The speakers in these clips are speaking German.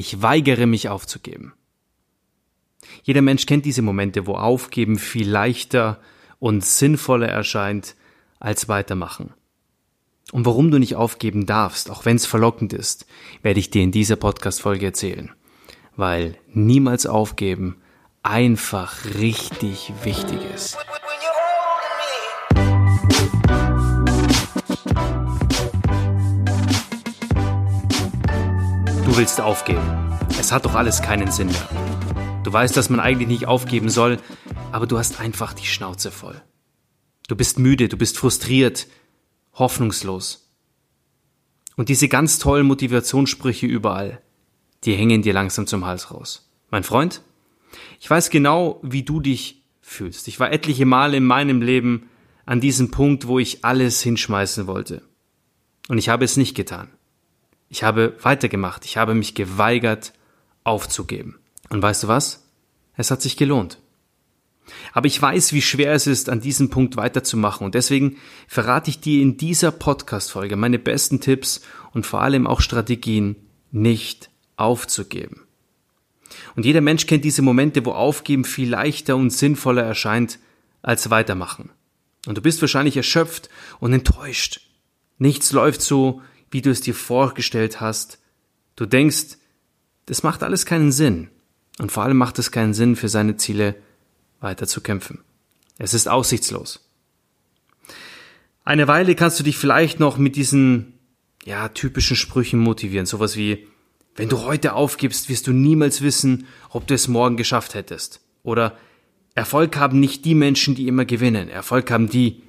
Ich weigere mich aufzugeben. Jeder Mensch kennt diese Momente, wo Aufgeben viel leichter und sinnvoller erscheint als weitermachen. Und warum du nicht aufgeben darfst, auch wenn es verlockend ist, werde ich dir in dieser Podcast-Folge erzählen. Weil niemals aufgeben einfach richtig wichtig ist. Du willst aufgeben. Es hat doch alles keinen Sinn mehr. Du weißt, dass man eigentlich nicht aufgeben soll, aber du hast einfach die Schnauze voll. Du bist müde, du bist frustriert, hoffnungslos. Und diese ganz tollen Motivationssprüche überall, die hängen dir langsam zum Hals raus. Mein Freund, ich weiß genau, wie du dich fühlst. Ich war etliche Male in meinem Leben an diesem Punkt, wo ich alles hinschmeißen wollte. Und ich habe es nicht getan. Ich habe weitergemacht. Ich habe mich geweigert, aufzugeben. Und weißt du was? Es hat sich gelohnt. Aber ich weiß, wie schwer es ist, an diesem Punkt weiterzumachen. Und deswegen verrate ich dir in dieser Podcast-Folge meine besten Tipps und vor allem auch Strategien, nicht aufzugeben. Und jeder Mensch kennt diese Momente, wo Aufgeben viel leichter und sinnvoller erscheint als weitermachen. Und du bist wahrscheinlich erschöpft und enttäuscht. Nichts läuft so, wie du es dir vorgestellt hast. Du denkst, das macht alles keinen Sinn. Und vor allem macht es keinen Sinn, für seine Ziele weiter zu kämpfen. Es ist aussichtslos. Eine Weile kannst du dich vielleicht noch mit diesen, ja, typischen Sprüchen motivieren. Sowas wie, wenn du heute aufgibst, wirst du niemals wissen, ob du es morgen geschafft hättest. Oder Erfolg haben nicht die Menschen, die immer gewinnen. Erfolg haben die,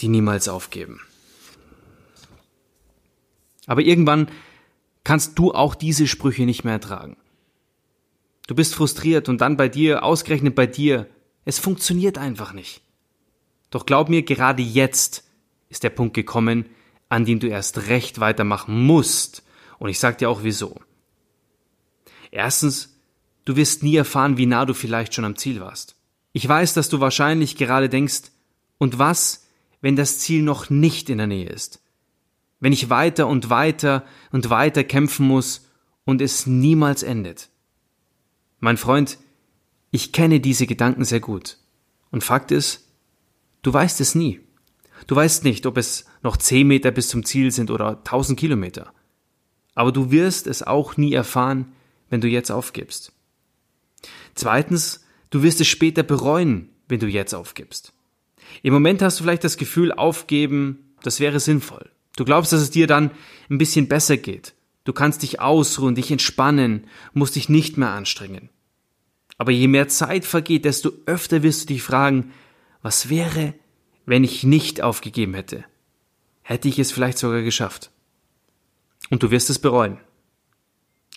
die niemals aufgeben. Aber irgendwann kannst du auch diese Sprüche nicht mehr ertragen. Du bist frustriert und dann bei dir, ausgerechnet bei dir, es funktioniert einfach nicht. Doch glaub mir, gerade jetzt ist der Punkt gekommen, an dem du erst recht weitermachen musst. Und ich sag dir auch wieso. Erstens, du wirst nie erfahren, wie nah du vielleicht schon am Ziel warst. Ich weiß, dass du wahrscheinlich gerade denkst, und was, wenn das Ziel noch nicht in der Nähe ist? Wenn ich weiter und weiter und weiter kämpfen muss und es niemals endet. Mein Freund, ich kenne diese Gedanken sehr gut. Und Fakt ist, du weißt es nie. Du weißt nicht, ob es noch zehn Meter bis zum Ziel sind oder tausend Kilometer. Aber du wirst es auch nie erfahren, wenn du jetzt aufgibst. Zweitens, du wirst es später bereuen, wenn du jetzt aufgibst. Im Moment hast du vielleicht das Gefühl, aufgeben, das wäre sinnvoll. Du glaubst, dass es dir dann ein bisschen besser geht. Du kannst dich ausruhen, dich entspannen, musst dich nicht mehr anstrengen. Aber je mehr Zeit vergeht, desto öfter wirst du dich fragen, was wäre, wenn ich nicht aufgegeben hätte? Hätte ich es vielleicht sogar geschafft? Und du wirst es bereuen.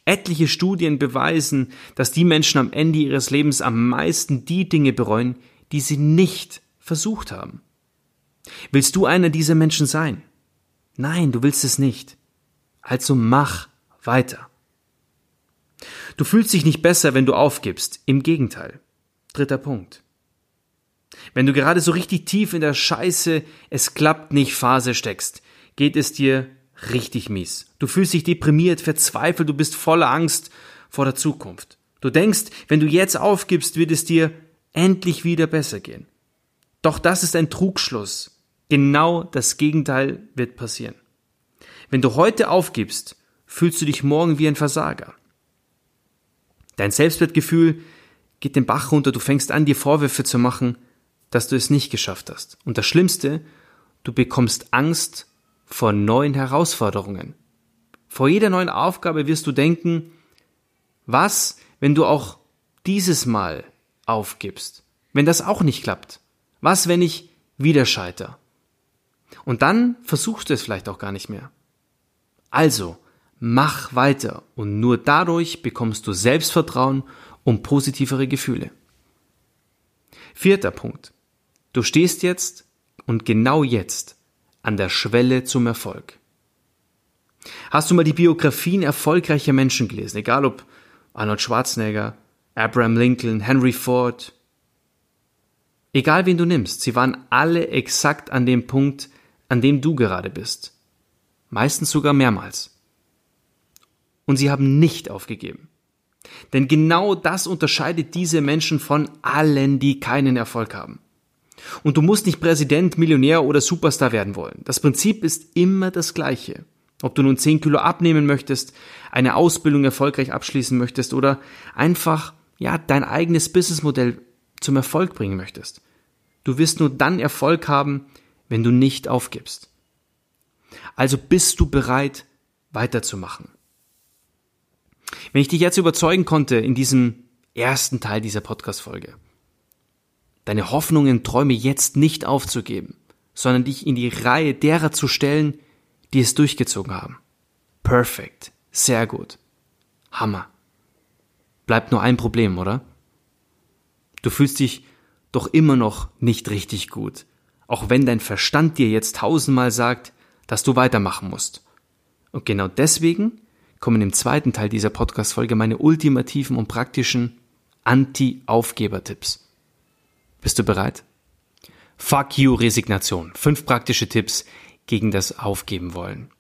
Etliche Studien beweisen, dass die Menschen am Ende ihres Lebens am meisten die Dinge bereuen, die sie nicht versucht haben. Willst du einer dieser Menschen sein? Nein, du willst es nicht. Also mach weiter. Du fühlst dich nicht besser, wenn du aufgibst. Im Gegenteil. Dritter Punkt. Wenn du gerade so richtig tief in der Scheiße, es klappt nicht Phase steckst, geht es dir richtig mies. Du fühlst dich deprimiert, verzweifelt, du bist voller Angst vor der Zukunft. Du denkst, wenn du jetzt aufgibst, wird es dir endlich wieder besser gehen. Doch das ist ein Trugschluss. Genau das Gegenteil wird passieren. Wenn du heute aufgibst, fühlst du dich morgen wie ein Versager. Dein Selbstwertgefühl geht den Bach runter, du fängst an, dir Vorwürfe zu machen, dass du es nicht geschafft hast. Und das Schlimmste, du bekommst Angst vor neuen Herausforderungen. Vor jeder neuen Aufgabe wirst du denken, was, wenn du auch dieses Mal aufgibst? Wenn das auch nicht klappt? Was, wenn ich wieder scheiter? Und dann versuchst du es vielleicht auch gar nicht mehr. Also, mach weiter und nur dadurch bekommst du Selbstvertrauen und positivere Gefühle. Vierter Punkt. Du stehst jetzt und genau jetzt an der Schwelle zum Erfolg. Hast du mal die Biografien erfolgreicher Menschen gelesen, egal ob Arnold Schwarzenegger, Abraham Lincoln, Henry Ford? Egal wen du nimmst, sie waren alle exakt an dem Punkt, an dem du gerade bist. Meistens sogar mehrmals. Und sie haben nicht aufgegeben. Denn genau das unterscheidet diese Menschen von allen, die keinen Erfolg haben. Und du musst nicht Präsident, Millionär oder Superstar werden wollen. Das Prinzip ist immer das gleiche. Ob du nun 10 Kilo abnehmen möchtest, eine Ausbildung erfolgreich abschließen möchtest oder einfach, ja, dein eigenes Businessmodell zum Erfolg bringen möchtest. Du wirst nur dann Erfolg haben, wenn du nicht aufgibst. Also bist du bereit, weiterzumachen. Wenn ich dich jetzt überzeugen konnte in diesem ersten Teil dieser Podcast-Folge, deine Hoffnungen, Träume jetzt nicht aufzugeben, sondern dich in die Reihe derer zu stellen, die es durchgezogen haben. Perfekt. Sehr gut. Hammer. Bleibt nur ein Problem, oder? Du fühlst dich doch immer noch nicht richtig gut, auch wenn dein Verstand dir jetzt tausendmal sagt, dass du weitermachen musst. Und genau deswegen kommen im zweiten Teil dieser Podcast-Folge meine ultimativen und praktischen Anti-Aufgeber-Tipps. Bist du bereit? Fuck you Resignation. Fünf praktische Tipps gegen das Aufgeben wollen.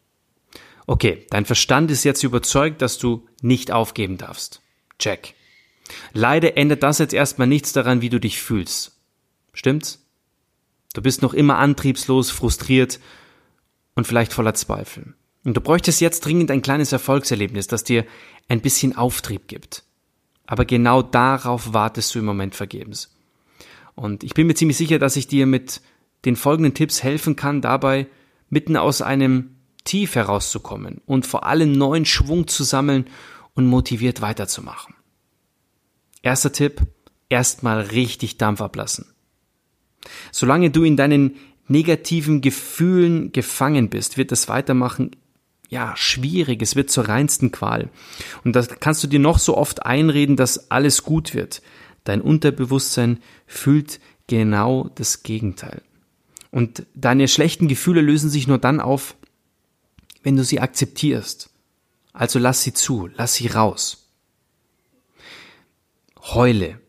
Okay, dein Verstand ist jetzt überzeugt, dass du nicht aufgeben darfst. Check. Leider ändert das jetzt erstmal nichts daran, wie du dich fühlst. Stimmt's? Du bist noch immer antriebslos, frustriert und vielleicht voller Zweifel. Und du bräuchtest jetzt dringend ein kleines Erfolgserlebnis, das dir ein bisschen Auftrieb gibt. Aber genau darauf wartest du im Moment vergebens. Und ich bin mir ziemlich sicher, dass ich dir mit den folgenden Tipps helfen kann, dabei mitten aus einem Tief herauszukommen und vor allem neuen Schwung zu sammeln und motiviert weiterzumachen. Erster Tipp, erstmal richtig Dampf ablassen. Solange du in deinen negativen Gefühlen gefangen bist, wird das Weitermachen ja, schwierig, es wird zur reinsten Qual. Und da kannst du dir noch so oft einreden, dass alles gut wird. Dein Unterbewusstsein fühlt genau das Gegenteil. Und deine schlechten Gefühle lösen sich nur dann auf, wenn du sie akzeptierst. Also lass sie zu, lass sie raus. Heule,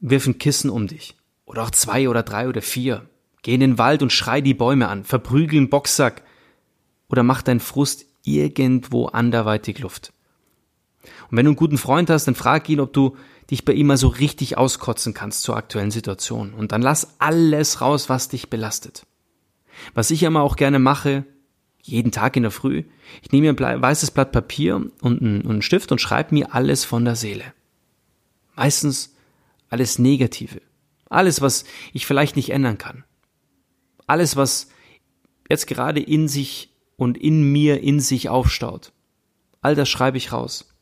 wirf ein Kissen um dich. Oder auch zwei oder drei oder vier. Geh in den Wald und schrei die Bäume an, verprügel einen Boxsack. Oder mach deinen Frust irgendwo anderweitig Luft. Und wenn du einen guten Freund hast, dann frag ihn, ob du dich bei ihm mal so richtig auskotzen kannst zur aktuellen Situation. Und dann lass alles raus, was dich belastet. Was ich immer auch gerne mache, jeden Tag in der Früh, ich nehme mir ein weißes Blatt Papier und einen Stift und schreibe mir alles von der Seele. Meistens alles Negative. Alles, was ich vielleicht nicht ändern kann. Alles, was jetzt gerade in sich und in mir in sich aufstaut. All das schreibe ich raus.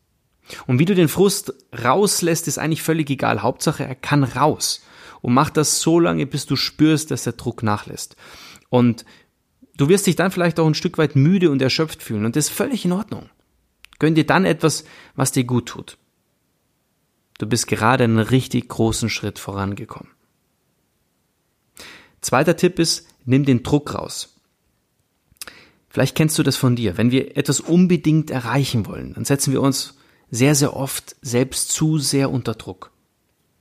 Und wie du den Frust rauslässt, ist eigentlich völlig egal. Hauptsache, er kann raus. Und mach das so lange, bis du spürst, dass der Druck nachlässt. Und du wirst dich dann vielleicht auch ein Stück weit müde und erschöpft fühlen. Und das ist völlig in Ordnung. Gönn dir dann etwas, was dir gut tut. Du bist gerade einen richtig großen Schritt vorangekommen. Zweiter Tipp ist, nimm den Druck raus. Vielleicht kennst du das von dir. Wenn wir etwas unbedingt erreichen wollen, dann setzen wir uns sehr, sehr oft selbst zu sehr unter Druck.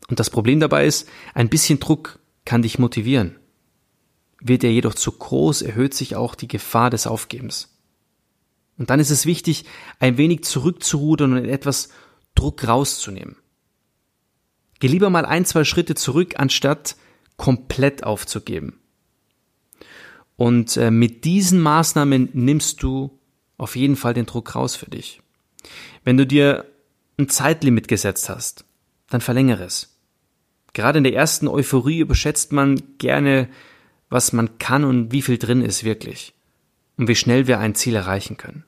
Und das Problem dabei ist, ein bisschen Druck kann dich motivieren. Wird er jedoch zu groß, erhöht sich auch die Gefahr des Aufgebens. Und dann ist es wichtig, ein wenig zurückzurudern und etwas Druck rauszunehmen. Geh lieber mal ein, zwei Schritte zurück, anstatt komplett aufzugeben. Und äh, mit diesen Maßnahmen nimmst du auf jeden Fall den Druck raus für dich. Wenn du dir ein Zeitlimit gesetzt hast, dann verlängere es. Gerade in der ersten Euphorie überschätzt man gerne, was man kann und wie viel drin ist wirklich und wie schnell wir ein Ziel erreichen können.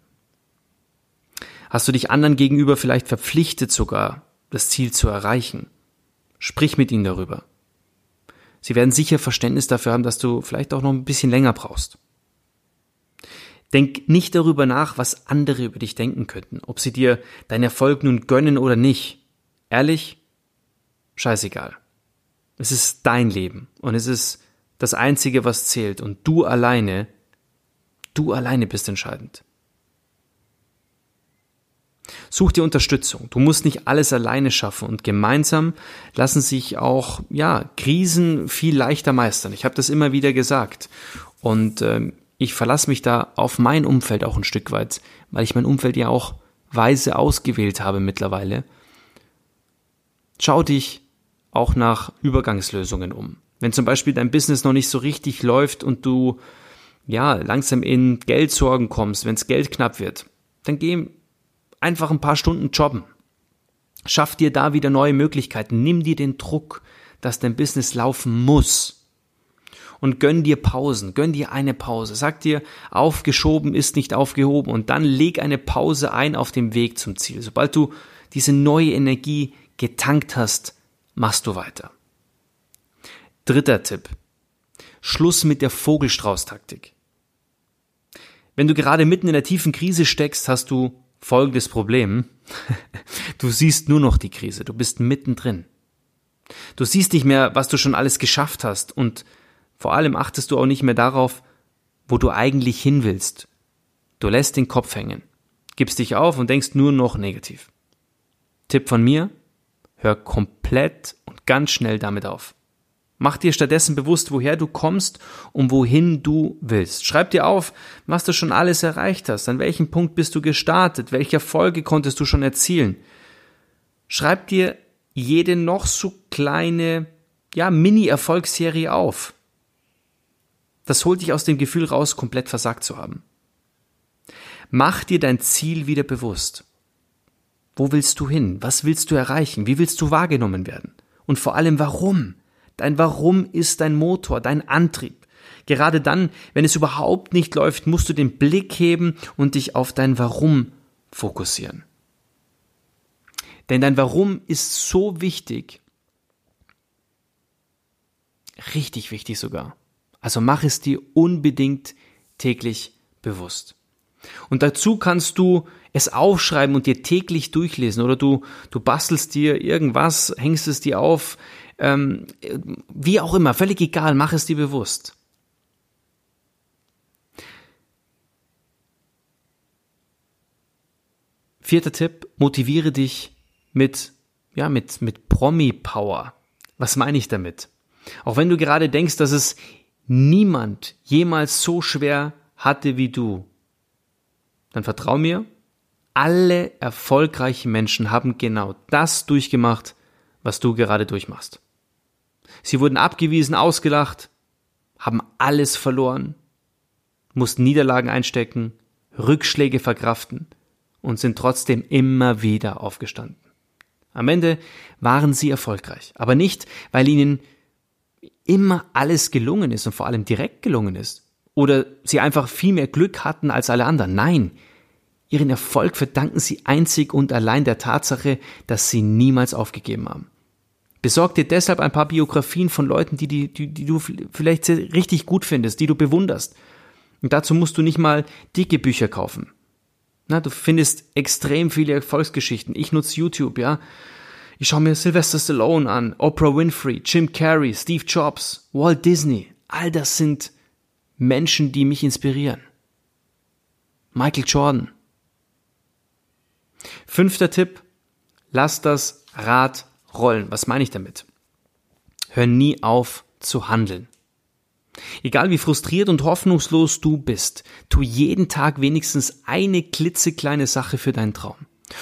Hast du dich anderen gegenüber vielleicht verpflichtet sogar, das Ziel zu erreichen? Sprich mit ihnen darüber. Sie werden sicher Verständnis dafür haben, dass du vielleicht auch noch ein bisschen länger brauchst. Denk nicht darüber nach, was andere über dich denken könnten, ob sie dir deinen Erfolg nun gönnen oder nicht. Ehrlich? Scheißegal. Es ist dein Leben und es ist das Einzige, was zählt und du alleine, du alleine bist entscheidend. Such dir Unterstützung. Du musst nicht alles alleine schaffen und gemeinsam lassen sich auch ja Krisen viel leichter meistern. Ich habe das immer wieder gesagt und äh, ich verlasse mich da auf mein Umfeld auch ein Stück weit, weil ich mein Umfeld ja auch weise ausgewählt habe mittlerweile. Schau dich auch nach Übergangslösungen um. Wenn zum Beispiel dein Business noch nicht so richtig läuft und du ja langsam in Geldsorgen kommst, wenn es Geld knapp wird, dann geh einfach ein paar Stunden jobben. Schaff dir da wieder neue Möglichkeiten. Nimm dir den Druck, dass dein Business laufen muss. Und gönn dir Pausen, gönn dir eine Pause. Sag dir, aufgeschoben ist nicht aufgehoben und dann leg eine Pause ein auf dem Weg zum Ziel. Sobald du diese neue Energie getankt hast, machst du weiter. Dritter Tipp. Schluss mit der Vogelstrauß-Taktik. Wenn du gerade mitten in der tiefen Krise steckst, hast du folgendes Problem. Du siehst nur noch die Krise, du bist mittendrin. Du siehst nicht mehr, was du schon alles geschafft hast und vor allem achtest du auch nicht mehr darauf, wo du eigentlich hin willst. Du lässt den Kopf hängen, gibst dich auf und denkst nur noch negativ. Tipp von mir, hör komplett und ganz schnell damit auf. Mach dir stattdessen bewusst, woher du kommst und wohin du willst. Schreib dir auf, was du schon alles erreicht hast, an welchem Punkt bist du gestartet, welche Erfolge konntest du schon erzielen. Schreib dir jede noch so kleine, ja, Mini-Erfolgsserie auf. Das holt dich aus dem Gefühl raus, komplett versagt zu haben. Mach dir dein Ziel wieder bewusst. Wo willst du hin? Was willst du erreichen? Wie willst du wahrgenommen werden? Und vor allem warum? Dein Warum ist dein Motor, dein Antrieb. Gerade dann, wenn es überhaupt nicht läuft, musst du den Blick heben und dich auf dein Warum fokussieren. Denn dein Warum ist so wichtig, richtig wichtig sogar. Also mach es dir unbedingt täglich bewusst. Und dazu kannst du es aufschreiben und dir täglich durchlesen oder du, du bastelst dir irgendwas, hängst es dir auf, ähm, wie auch immer, völlig egal, mach es dir bewusst. Vierter Tipp, motiviere dich mit, ja, mit, mit Promi-Power. Was meine ich damit? Auch wenn du gerade denkst, dass es niemand jemals so schwer hatte wie du, dann vertrau mir, alle erfolgreichen Menschen haben genau das durchgemacht, was du gerade durchmachst. Sie wurden abgewiesen, ausgelacht, haben alles verloren, mussten Niederlagen einstecken, Rückschläge verkraften und sind trotzdem immer wieder aufgestanden. Am Ende waren sie erfolgreich, aber nicht, weil ihnen immer alles gelungen ist und vor allem direkt gelungen ist oder sie einfach viel mehr Glück hatten als alle anderen. Nein, ihren Erfolg verdanken sie einzig und allein der Tatsache, dass sie niemals aufgegeben haben. Besorg dir deshalb ein paar Biografien von Leuten, die, die, die, die du vielleicht richtig gut findest, die du bewunderst. Und dazu musst du nicht mal dicke Bücher kaufen. Na, du findest extrem viele Erfolgsgeschichten. Ich nutze YouTube, ja. Ich schaue mir Sylvester Stallone an, Oprah Winfrey, Jim Carrey, Steve Jobs, Walt Disney. All das sind Menschen, die mich inspirieren. Michael Jordan. Fünfter Tipp. Lass das Rad rollen. Was meine ich damit? Hör nie auf zu handeln. Egal wie frustriert und hoffnungslos du bist, tu jeden Tag wenigstens eine klitzekleine Sache für deinen Traum.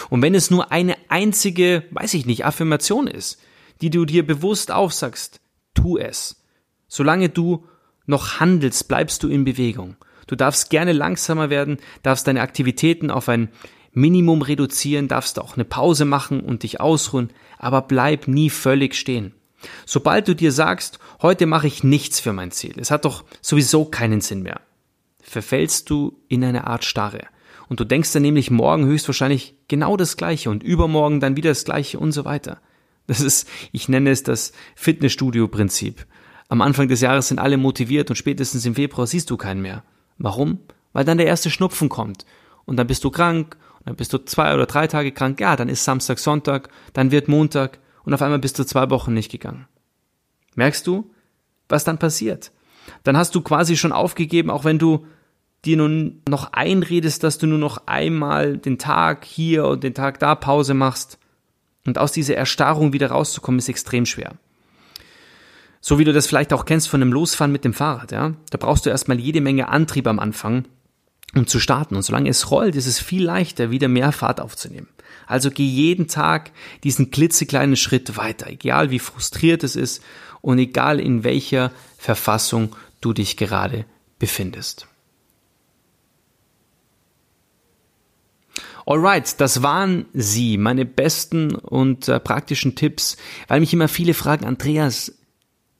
Und wenn es nur eine einzige, weiß ich nicht, Affirmation ist, die du dir bewusst aufsagst, tu es. Solange du noch handelst, bleibst du in Bewegung. Du darfst gerne langsamer werden, darfst deine Aktivitäten auf ein Minimum reduzieren, darfst auch eine Pause machen und dich ausruhen, aber bleib nie völlig stehen. Sobald du dir sagst, heute mache ich nichts für mein Ziel, es hat doch sowieso keinen Sinn mehr, verfällst du in eine Art Starre. Und du denkst dann nämlich morgen höchstwahrscheinlich genau das Gleiche und übermorgen dann wieder das Gleiche und so weiter. Das ist, ich nenne es das Fitnessstudio-Prinzip. Am Anfang des Jahres sind alle motiviert und spätestens im Februar siehst du keinen mehr. Warum? Weil dann der erste Schnupfen kommt und dann bist du krank dann bist du zwei oder drei Tage krank, ja, dann ist Samstag, Sonntag, dann wird Montag und auf einmal bist du zwei Wochen nicht gegangen. Merkst du, was dann passiert? Dann hast du quasi schon aufgegeben, auch wenn du dir nun noch einredest, dass du nur noch einmal den Tag hier und den Tag da Pause machst. Und aus dieser Erstarrung wieder rauszukommen, ist extrem schwer. So wie du das vielleicht auch kennst von einem Losfahren mit dem Fahrrad, ja. Da brauchst du erstmal jede Menge Antrieb am Anfang, um zu starten. Und solange es rollt, ist es viel leichter, wieder mehr Fahrt aufzunehmen. Also geh jeden Tag diesen klitzekleinen Schritt weiter, egal wie frustriert es ist und egal in welcher Verfassung du dich gerade befindest. Alright, das waren sie, meine besten und äh, praktischen Tipps, weil mich immer viele fragen, Andreas,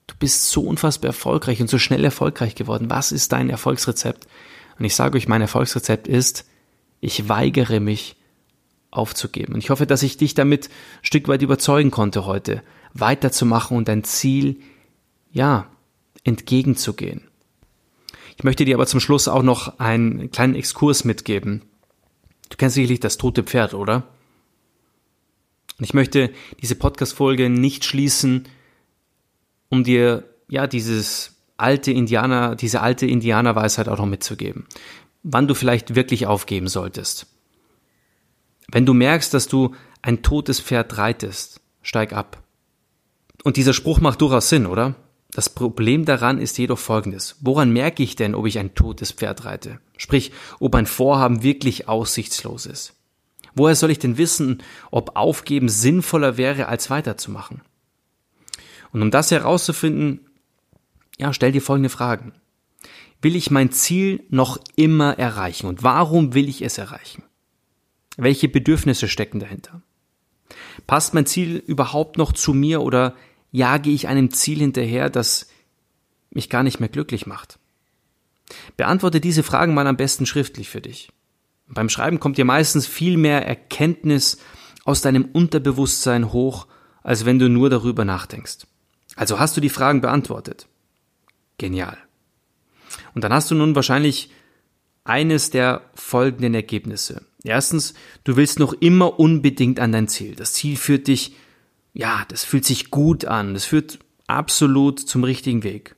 du bist so unfassbar erfolgreich und so schnell erfolgreich geworden. Was ist dein Erfolgsrezept? Und ich sage euch, mein Erfolgsrezept ist, ich weigere mich aufzugeben. Und ich hoffe, dass ich dich damit ein Stück weit überzeugen konnte heute, weiterzumachen und dein Ziel, ja, entgegenzugehen. Ich möchte dir aber zum Schluss auch noch einen kleinen Exkurs mitgeben. Du kennst sicherlich das tote Pferd, oder? Und ich möchte diese Podcast-Folge nicht schließen, um dir, ja, dieses alte Indianer, diese alte Indianerweisheit auch noch mitzugeben. Wann du vielleicht wirklich aufgeben solltest. Wenn du merkst, dass du ein totes Pferd reitest, steig ab. Und dieser Spruch macht durchaus Sinn, oder? Das Problem daran ist jedoch folgendes. Woran merke ich denn, ob ich ein totes Pferd reite? Sprich, ob ein Vorhaben wirklich aussichtslos ist. Woher soll ich denn wissen, ob Aufgeben sinnvoller wäre, als weiterzumachen? Und um das herauszufinden, ja, stell dir folgende Fragen. Will ich mein Ziel noch immer erreichen? Und warum will ich es erreichen? Welche Bedürfnisse stecken dahinter? Passt mein Ziel überhaupt noch zu mir oder jage ich einem Ziel hinterher, das mich gar nicht mehr glücklich macht? Beantworte diese Fragen mal am besten schriftlich für dich. Beim Schreiben kommt dir meistens viel mehr Erkenntnis aus deinem Unterbewusstsein hoch, als wenn du nur darüber nachdenkst. Also hast du die Fragen beantwortet. Genial. Und dann hast du nun wahrscheinlich eines der folgenden Ergebnisse. Erstens, du willst noch immer unbedingt an dein Ziel. Das Ziel führt dich, ja, das fühlt sich gut an. Das führt absolut zum richtigen Weg.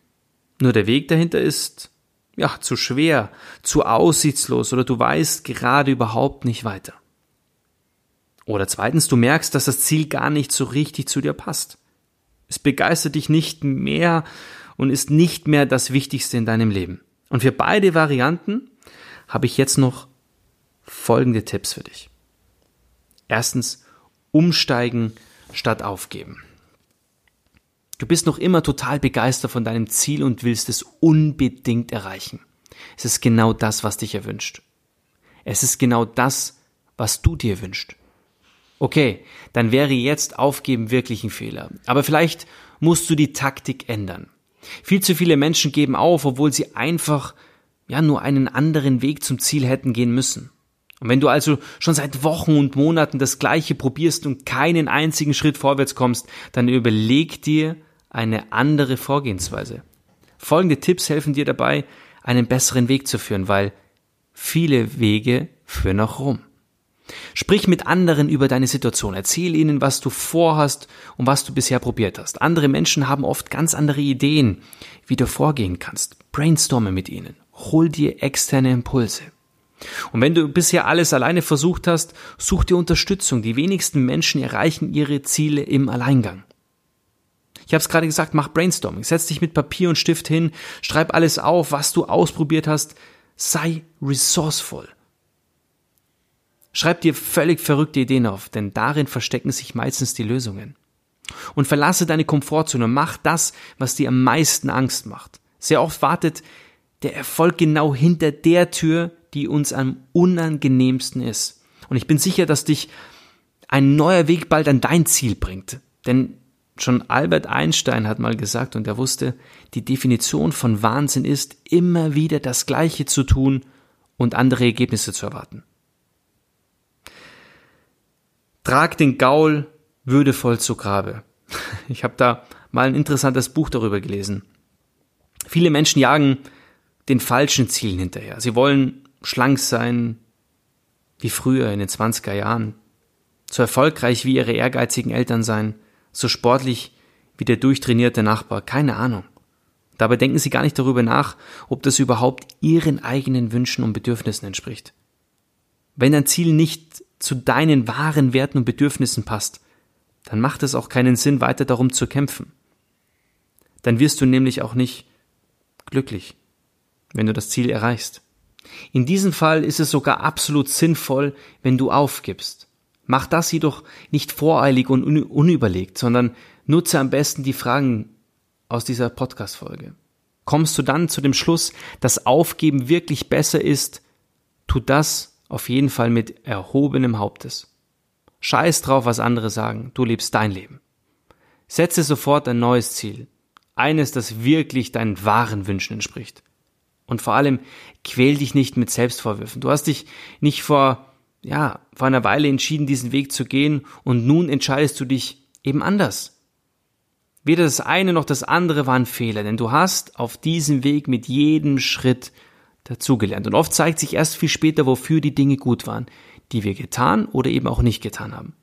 Nur der Weg dahinter ist, ja, zu schwer, zu aussichtslos oder du weißt gerade überhaupt nicht weiter. Oder zweitens, du merkst, dass das Ziel gar nicht so richtig zu dir passt. Es begeistert dich nicht mehr und ist nicht mehr das Wichtigste in deinem Leben. Und für beide Varianten habe ich jetzt noch folgende Tipps für dich. Erstens, umsteigen statt aufgeben. Du bist noch immer total begeistert von deinem Ziel und willst es unbedingt erreichen. Es ist genau das, was dich erwünscht. Es ist genau das, was du dir wünschst. Okay, dann wäre jetzt Aufgeben wirklich ein Fehler. Aber vielleicht musst du die Taktik ändern. Viel zu viele Menschen geben auf, obwohl sie einfach ja nur einen anderen Weg zum Ziel hätten gehen müssen. Und wenn du also schon seit Wochen und Monaten das Gleiche probierst und keinen einzigen Schritt vorwärts kommst, dann überleg dir eine andere Vorgehensweise. Folgende Tipps helfen dir dabei, einen besseren Weg zu führen, weil viele Wege führen auch rum. Sprich mit anderen über deine Situation. Erzähl ihnen, was du vorhast und was du bisher probiert hast. Andere Menschen haben oft ganz andere Ideen, wie du vorgehen kannst. Brainstorme mit ihnen. Hol dir externe Impulse. Und wenn du bisher alles alleine versucht hast, such dir Unterstützung. Die wenigsten Menschen erreichen ihre Ziele im Alleingang. Ich habe es gerade gesagt, mach Brainstorming. Setz dich mit Papier und Stift hin, schreib alles auf, was du ausprobiert hast. Sei resourceful. Schreib dir völlig verrückte Ideen auf, denn darin verstecken sich meistens die Lösungen. Und verlasse deine Komfortzone, mach das, was dir am meisten Angst macht. Sehr oft wartet der Erfolg genau hinter der Tür, die uns am unangenehmsten ist. Und ich bin sicher, dass dich ein neuer Weg bald an dein Ziel bringt. Denn schon Albert Einstein hat mal gesagt und er wusste, die Definition von Wahnsinn ist, immer wieder das Gleiche zu tun und andere Ergebnisse zu erwarten. Trag den Gaul würdevoll zu Grabe. Ich habe da mal ein interessantes Buch darüber gelesen. Viele Menschen jagen den falschen Zielen hinterher. Sie wollen schlank sein wie früher in den 20er Jahren, so erfolgreich wie ihre ehrgeizigen Eltern sein, so sportlich wie der durchtrainierte Nachbar, keine Ahnung. Dabei denken sie gar nicht darüber nach, ob das überhaupt ihren eigenen Wünschen und Bedürfnissen entspricht. Wenn ein Ziel nicht zu deinen wahren Werten und Bedürfnissen passt, dann macht es auch keinen Sinn, weiter darum zu kämpfen. Dann wirst du nämlich auch nicht glücklich, wenn du das Ziel erreichst. In diesem Fall ist es sogar absolut sinnvoll, wenn du aufgibst. Mach das jedoch nicht voreilig und unüberlegt, sondern nutze am besten die Fragen aus dieser Podcast-Folge. Kommst du dann zu dem Schluss, dass Aufgeben wirklich besser ist, tu das auf jeden Fall mit erhobenem Hauptes. Scheiß drauf, was andere sagen, du lebst dein Leben. Setze sofort ein neues Ziel, eines, das wirklich deinen wahren Wünschen entspricht. Und vor allem quäl dich nicht mit Selbstvorwürfen. Du hast dich nicht vor, ja, vor einer Weile entschieden, diesen Weg zu gehen und nun entscheidest du dich eben anders. Weder das eine noch das andere war ein Fehler, denn du hast auf diesem Weg mit jedem Schritt dazugelernt. Und oft zeigt sich erst viel später, wofür die Dinge gut waren, die wir getan oder eben auch nicht getan haben.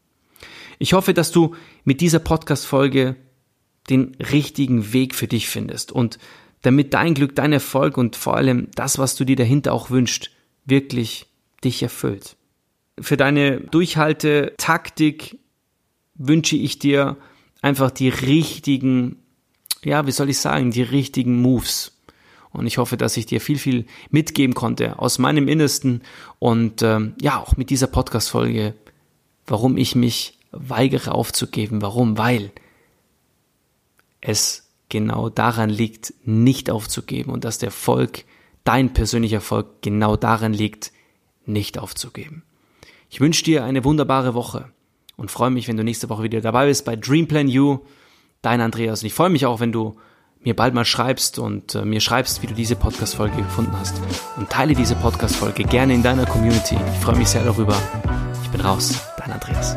Ich hoffe, dass du mit dieser Podcast-Folge den richtigen Weg für dich findest und damit dein Glück, dein Erfolg und vor allem das, was du dir dahinter auch wünscht, wirklich dich erfüllt. Für deine Durchhalte-Taktik wünsche ich dir einfach die richtigen, ja, wie soll ich sagen, die richtigen Moves. Und ich hoffe, dass ich dir viel, viel mitgeben konnte aus meinem Innersten und ähm, ja, auch mit dieser Podcast-Folge, warum ich mich weigere aufzugeben. Warum? Weil es genau daran liegt, nicht aufzugeben und dass der Erfolg, dein persönlicher Erfolg, genau daran liegt, nicht aufzugeben. Ich wünsche dir eine wunderbare Woche und freue mich, wenn du nächste Woche wieder dabei bist bei Dreamplan You. Dein Andreas. Und ich freue mich auch, wenn du mir bald mal schreibst und äh, mir schreibst, wie du diese Podcast-Folge gefunden hast. Und teile diese Podcast-Folge gerne in deiner Community. Ich freue mich sehr darüber. Ich bin raus. Dein Andreas.